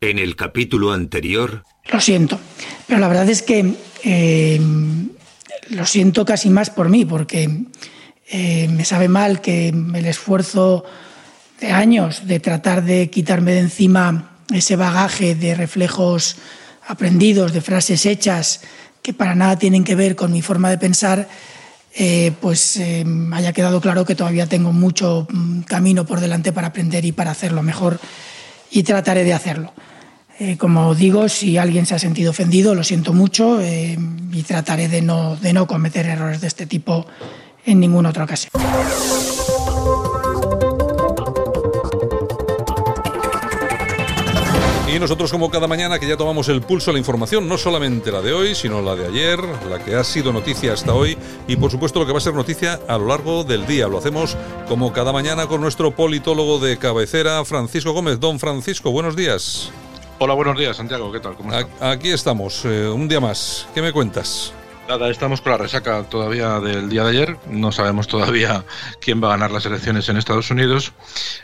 En el capítulo anterior... Lo siento, pero la verdad es que eh, lo siento casi más por mí, porque eh, me sabe mal que el esfuerzo de años de tratar de quitarme de encima ese bagaje de reflejos aprendidos, de frases hechas que para nada tienen que ver con mi forma de pensar, eh, pues haya quedado claro que todavía tengo mucho mm, camino por delante para aprender y para hacerlo mejor y trataré de hacerlo. Eh, como digo, si alguien se ha sentido ofendido, lo siento mucho y trataré de no, de no cometer errores de este tipo en ninguna otra ocasión. Y nosotros como cada mañana que ya tomamos el pulso a la información, no solamente la de hoy, sino la de ayer, la que ha sido noticia hasta hoy y por supuesto lo que va a ser noticia a lo largo del día. Lo hacemos como cada mañana con nuestro politólogo de cabecera, Francisco Gómez. Don Francisco, buenos días. Hola, buenos días, Santiago. ¿Qué tal? ¿Cómo Aquí estamos, eh, un día más. ¿Qué me cuentas? Nada, estamos con la resaca todavía del día de ayer. No sabemos todavía quién va a ganar las elecciones en Estados Unidos.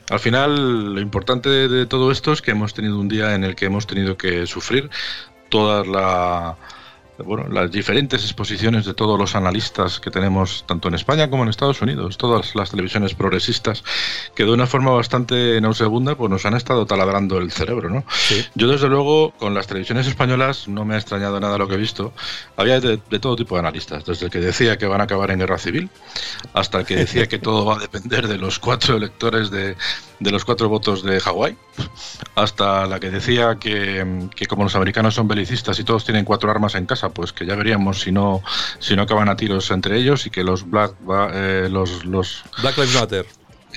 Al final, lo importante de todo esto es que hemos tenido un día en el que hemos tenido que sufrir toda la bueno, las diferentes exposiciones de todos los analistas que tenemos tanto en España como en Estados Unidos, todas las televisiones progresistas, que de una forma bastante nauseabunda pues nos han estado taladrando el cerebro, ¿no? Yo desde luego con las televisiones españolas no me ha extrañado nada lo que he visto. Había de, todo tipo de analistas, desde el que decía que van a acabar en guerra civil, hasta el que decía que todo va a depender de los cuatro electores de, de los cuatro votos de Hawái, hasta la que decía que, que como los americanos son belicistas y todos tienen cuatro armas en casa, pues que ya veríamos si no si no acaban a tiros entre ellos y que los Black eh, los, los Black Lives Matter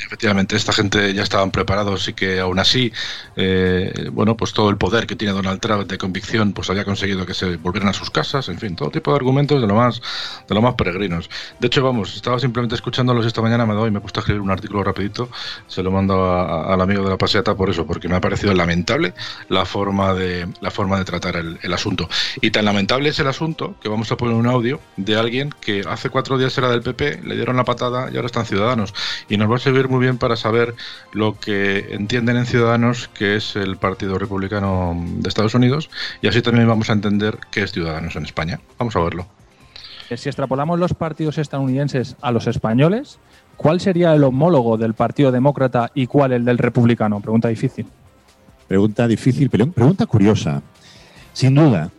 efectivamente esta gente ya estaban preparados y que aún así eh, bueno pues todo el poder que tiene Donald Trump de convicción pues había conseguido que se volvieran a sus casas en fin todo tipo de argumentos de lo más de lo más peregrinos. De hecho vamos estaba simplemente escuchándolos esta mañana me doy me he puesto a escribir un artículo rapidito se lo mando al amigo de la paseata por eso porque me ha parecido lamentable la forma de la forma de tratar el, el asunto. Y tan lamentable es el asunto que vamos a poner un audio de alguien que hace cuatro días era del PP le dieron la patada y ahora están ciudadanos. Y nos va a servir muy bien para saber lo que entienden en Ciudadanos, que es el Partido Republicano de Estados Unidos, y así también vamos a entender qué es Ciudadanos en España. Vamos a verlo. Eh, si extrapolamos los partidos estadounidenses a los españoles, ¿cuál sería el homólogo del Partido Demócrata y cuál el del Republicano? Pregunta difícil. Pregunta difícil, pero pregunta curiosa. Sin duda,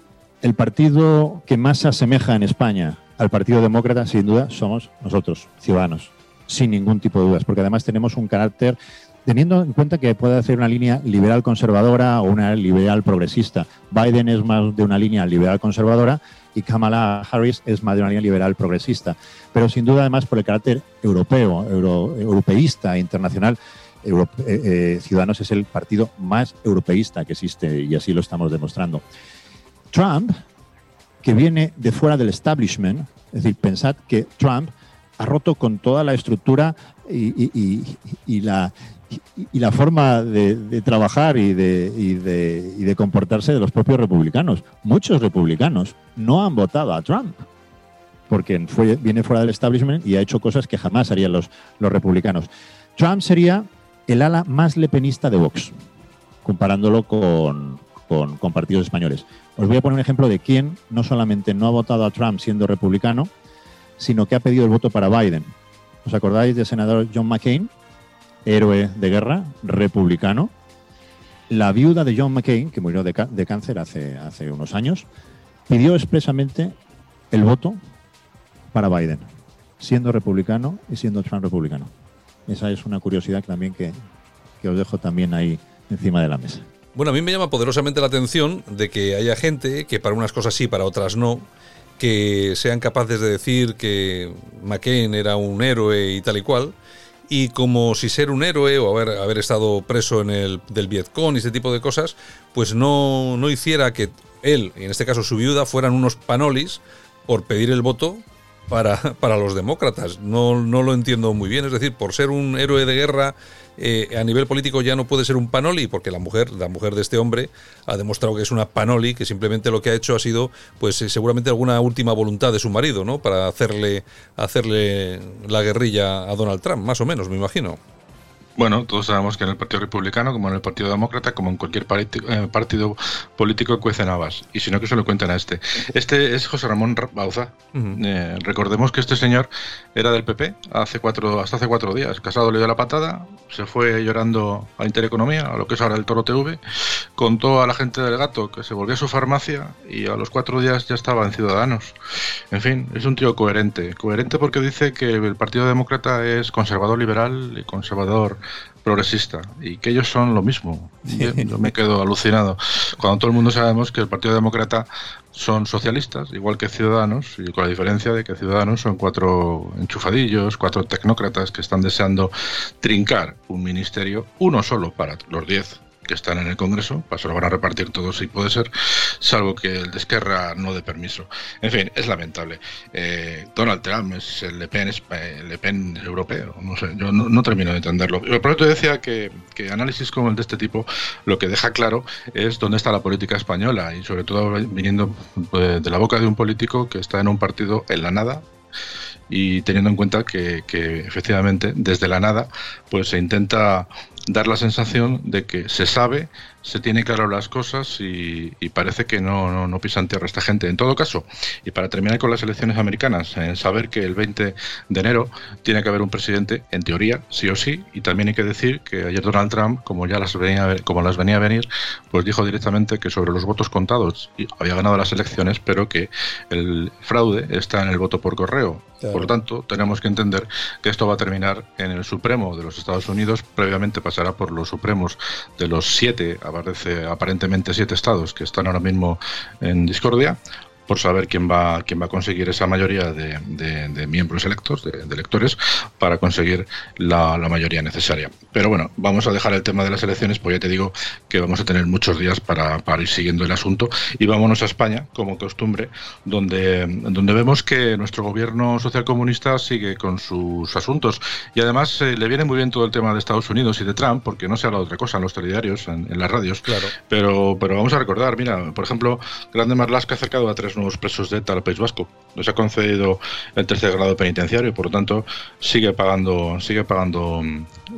el partido que más se asemeja en España al Partido Demócrata, sin duda, somos nosotros, ciudadanos sin ningún tipo de dudas, porque además tenemos un carácter teniendo en cuenta que puede hacer una línea liberal conservadora o una liberal progresista. Biden es más de una línea liberal conservadora y Kamala Harris es más de una línea liberal progresista. Pero sin duda, además, por el carácter europeo, europeísta, internacional, eh, eh, Ciudadanos es el partido más europeísta que existe y así lo estamos demostrando. Trump, que viene de fuera del establishment, es decir, pensad que Trump ha roto con toda la estructura y, la, forma de, trabajar y de, comportarse de los propios republicanos. Muchos republicanos no han votado a Trump porque viene fuera del establishment y ha hecho cosas que jamás harían los, republicanos. Trump sería el ala más lepenista de Vox, comparándolo con, con, con partidos españoles. Os voy a poner un ejemplo de quién no solamente no ha votado a Trump siendo republicano, sino que ha pedido el voto para Biden. ¿Os acordáis del senador John McCain, héroe de guerra, republicano? La viuda de John McCain, que murió de, cáncer hace, unos años, pidió expresamente el voto para Biden, siendo republicano y siendo Trump republicano. Esa es una curiosidad también que, que os dejo también ahí encima de la mesa. Bueno, a mí me llama poderosamente la atención de que haya gente que para unas cosas sí, para otras no, que sean capaces de decir que McCain era un héroe y tal y cual, y como si ser un héroe o haber, haber estado preso en el del Vietcong y ese tipo de cosas, pues no, no hiciera que él, y en este caso su viuda, fueran unos panolis por pedir el voto para, para los demócratas. No, no lo entiendo muy bien, es decir, por ser un héroe de guerra eh, a nivel político ya no puede ser un panoli, porque la mujer, la mujer de este hombre, ha demostrado que es una panoli, que simplemente lo que ha hecho ha sido, pues eh, seguramente alguna última voluntad de su marido, ¿no? Para hacerle, hacerle la guerrilla a Donald Trump, más o menos, me imagino. Bueno, todos sabemos que en el Partido Republicano, como en el Partido Demócrata, como en cualquier eh, partido político, cuecen habas. Y si no, que se lo cuenten a este. Este es José Ramón Bauza. Eh, recordemos que este señor era del PP hace cuatro, hasta hace cuatro días. Casado le dio la patada, se fue llorando a Intereconomía, a lo que es ahora el Toro TV, contó a la gente del gato que se volvió a su farmacia y a los cuatro días ya estaba en Ciudadanos. En fin, es un tío coherente. Coherente porque dice que el Partido Demócrata es conservador liberal y conservador progresista y que ellos son lo mismo. Yo, me quedo alucinado. Cuando todo el mundo sabemos que el Partido Demócrata son socialistas, igual que Ciudadanos, y con la diferencia de que Ciudadanos son cuatro enchufadillos, cuatro tecnócratas que están deseando trincar un ministerio, uno solo para los diez que están en el Congreso, paso lo van a repartir todos si puede ser, salvo que el de no dé permiso. En fin, es lamentable. Eh, Donald Trump es el Le Pen, Le Pen europeo, no sé, yo no, termino de entenderlo. Pero por eso decía que, análisis como el de este tipo lo que deja claro es dónde está la política española y sobre todo viniendo pues, de la boca de un político que está en un partido en la nada y teniendo en cuenta que, que, efectivamente desde la nada pues se intenta dar la sensación de que se sabe se tiene claro las cosas y, parece que no, no, no, pisan tierra esta gente. En todo caso, y para terminar con las elecciones americanas, en saber que el 20 de enero tiene que haber un presidente, en teoría, sí o sí, y también hay que decir que ayer Donald Trump, como ya las venía, como las venía a venir, pues dijo directamente que sobre los votos contados había ganado las elecciones, pero que el fraude está en el voto por correo. Por lo tanto, tenemos que entender que esto va a terminar en el Supremo de los Estados Unidos, previamente pasará por los Supremos de los siete aparece aparentemente siete estados que están ahora mismo en discordia por saber quién va, quién va a conseguir esa mayoría de, miembros electos, de, electores, para conseguir la, mayoría necesaria. Pero bueno, vamos a dejar el tema de las elecciones, pues ya te digo que vamos a tener muchos días para, ir siguiendo el asunto. Y vámonos a España, como costumbre, donde, donde vemos que nuestro gobierno socialcomunista sigue con sus asuntos. Y además eh, le viene muy bien todo el tema de Estados Unidos y de Trump, porque no se habla de otra cosa en los telediarios, en, las radios. Claro. Pero, pero vamos a recordar, mira, por ejemplo, Grande Marlasca ha acercado a tres nuevos presos de ETA al País Vasco. Les ha concedido el tercer grado penitenciario y por lo tanto sigue pagando, sigue pagando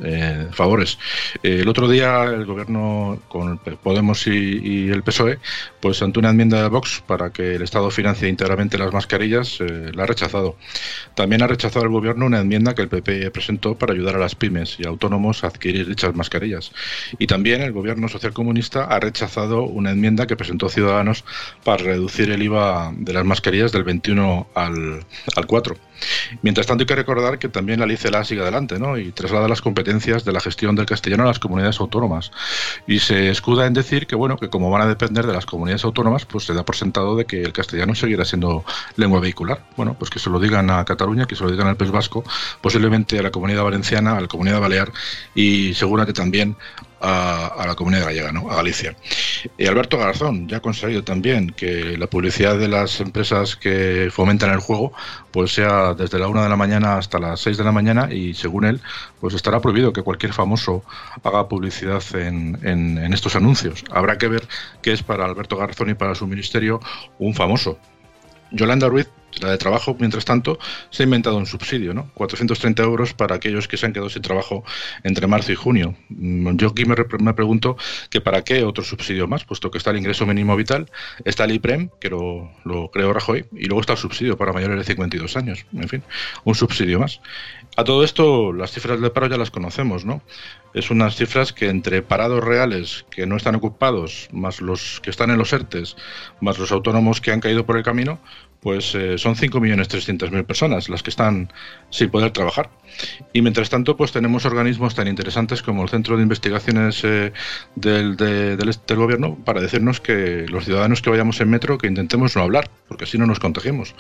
eh, favores. el otro día el gobierno con Podemos y, el PSOE, pues ante una enmienda de Vox para que el Estado financie íntegramente las mascarillas, eh, la ha rechazado. También ha rechazado el gobierno una enmienda que el PP presentó para ayudar a las pymes y autónomos a adquirir dichas mascarillas. Y también el gobierno socialcomunista ha rechazado una enmienda que presentó Ciudadanos para reducir el IVA de las mascarillas del 21 al, al 4. Mientras tanto, hay que recordar que también la LICELA sigue adelante ¿no? y traslada las competencias de la gestión del castellano a las comunidades autónomas. Y se escuda en decir que, bueno, que como van a depender de las comunidades autónomas, pues se da por sentado de que el castellano seguirá siendo lengua vehicular. Bueno, pues que se lo digan a Cataluña, que se lo digan al País Vasco, posiblemente a la comunidad valenciana, a la comunidad balear y seguramente también a, la comunidad gallega, ¿no? a Galicia. Y Alberto Garzón ya ha conseguido también que la publicidad de las empresas que fomentan el juego pues sea desde la una de la mañana hasta las 6 de la mañana y según él pues estará prohibido que cualquier famoso haga publicidad en, en estos anuncios. Habrá que ver qué es para Alberto Garzón y para su ministerio un famoso. Yolanda Ruiz la de trabajo, mientras tanto, se ha inventado un subsidio, ¿no? 430 euros para aquellos que se han quedado sin trabajo entre marzo y junio. Mm, yo aquí me, me, pregunto que para qué otro subsidio más, puesto que está el ingreso mínimo vital, está el IPREM, que lo, lo creó Rajoy, y luego está el subsidio para mayores de 52 años. En fin, un subsidio más. A todo esto, las cifras de paro ya las conocemos, ¿no? Es unas cifras que entre parados reales que no están ocupados, más los que están en los ERTES, más los autónomos que han caído por el camino, pues eh, son 5.300.000 personas las que están sin poder trabajar. Y mientras tanto, pues tenemos organismos tan interesantes como el Centro de Investigaciones eh, del, del, Gobierno para decirnos que los ciudadanos que vayamos en metro que intentemos no hablar, porque así no nos contagiemos.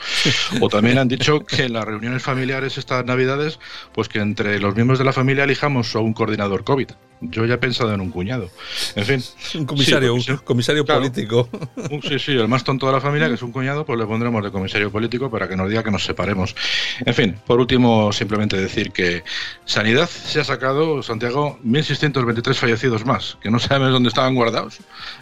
O también han dicho que en las reuniones familiares estas Navidades, pues que entre los miembros de la familia elijamos a un coordinador COVID. Yo ya he pensado en un cuñado. En fin. Un comisario, un comisario político. sí, sí, el más tonto de la familia, que es un cuñado, pues le pondremos de comisario político para que nos diga que nos separemos. En fin, por último, simplemente decir que Sanidad se ha sacado, Santiago, 1.623 fallecidos más, que no sabemos dónde estaban guardados,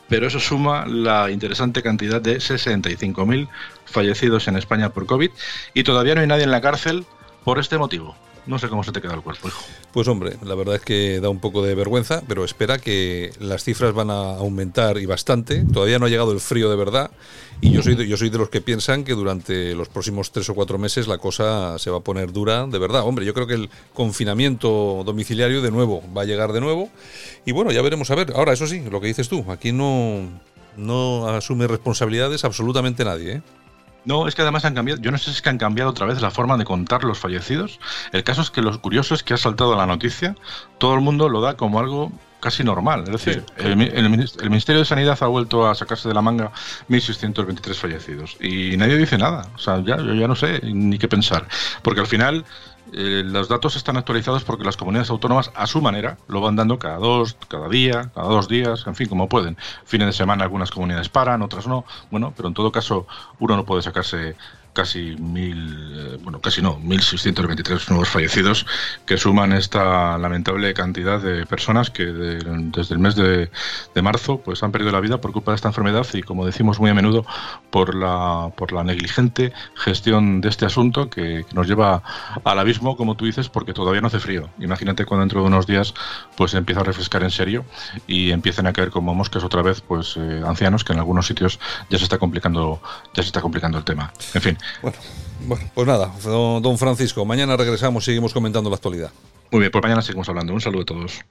pero eso suma la interesante cantidad de 65.000 fallecidos en España por COVID y todavía no hay nadie en la cárcel por este motivo. No sé cómo se te queda el cuerpo, hijo. Pues hombre, la verdad es que da un poco de vergüenza, pero espera que las cifras van a aumentar y bastante. Todavía no ha llegado el frío de verdad y yo soy de, yo soy de los que piensan que durante los próximos tres o cuatro meses la cosa se va a poner dura de verdad. Hombre, yo creo que el confinamiento domiciliario de nuevo va a llegar de nuevo y bueno, ya veremos a ver. Ahora, eso sí, lo que dices tú, aquí no, no asume responsabilidades absolutamente nadie. ¿eh? No, es que además han cambiado. Yo no sé si es que han cambiado otra vez la forma de contar los fallecidos. El caso es que lo curioso es que ha saltado la noticia. Todo el mundo lo da como algo casi normal. Es decir, Sí. el, el Minis- el Ministerio de Sanidad ha vuelto a sacarse de la manga 1.623 fallecidos. Y nadie dice nada. O sea, ya, yo ya no sé ni qué pensar. Porque al final. eh, los datos están actualizados porque las comunidades autónomas a su manera lo van dando cada dos, cada día, cada dos días, en fin, como pueden. Fines de semana algunas comunidades paran, otras no. Bueno, pero en todo caso uno no puede sacarse casi mil, eh, bueno, casi no, 1.623 nuevos fallecidos que suman esta lamentable cantidad de personas que de- desde el mes de, de marzo pues han perdido la vida por culpa de esta enfermedad y como decimos muy a menudo por la, por la negligente gestión de este asunto que, que nos lleva al abismo, como tú dices, porque todavía no hace frío. Imagínate cuando dentro de unos días pues empieza a refrescar en serio y empiecen a caer como moscas otra vez pues eh, ancianos que en algunos sitios ya se está complicando ya se está complicando el tema. En fin, Bueno, pues nada, don Francisco, mañana regresamos seguimos comentando la actualidad. muy bien, pues mañana seguimos hablando. Un saludo a todos.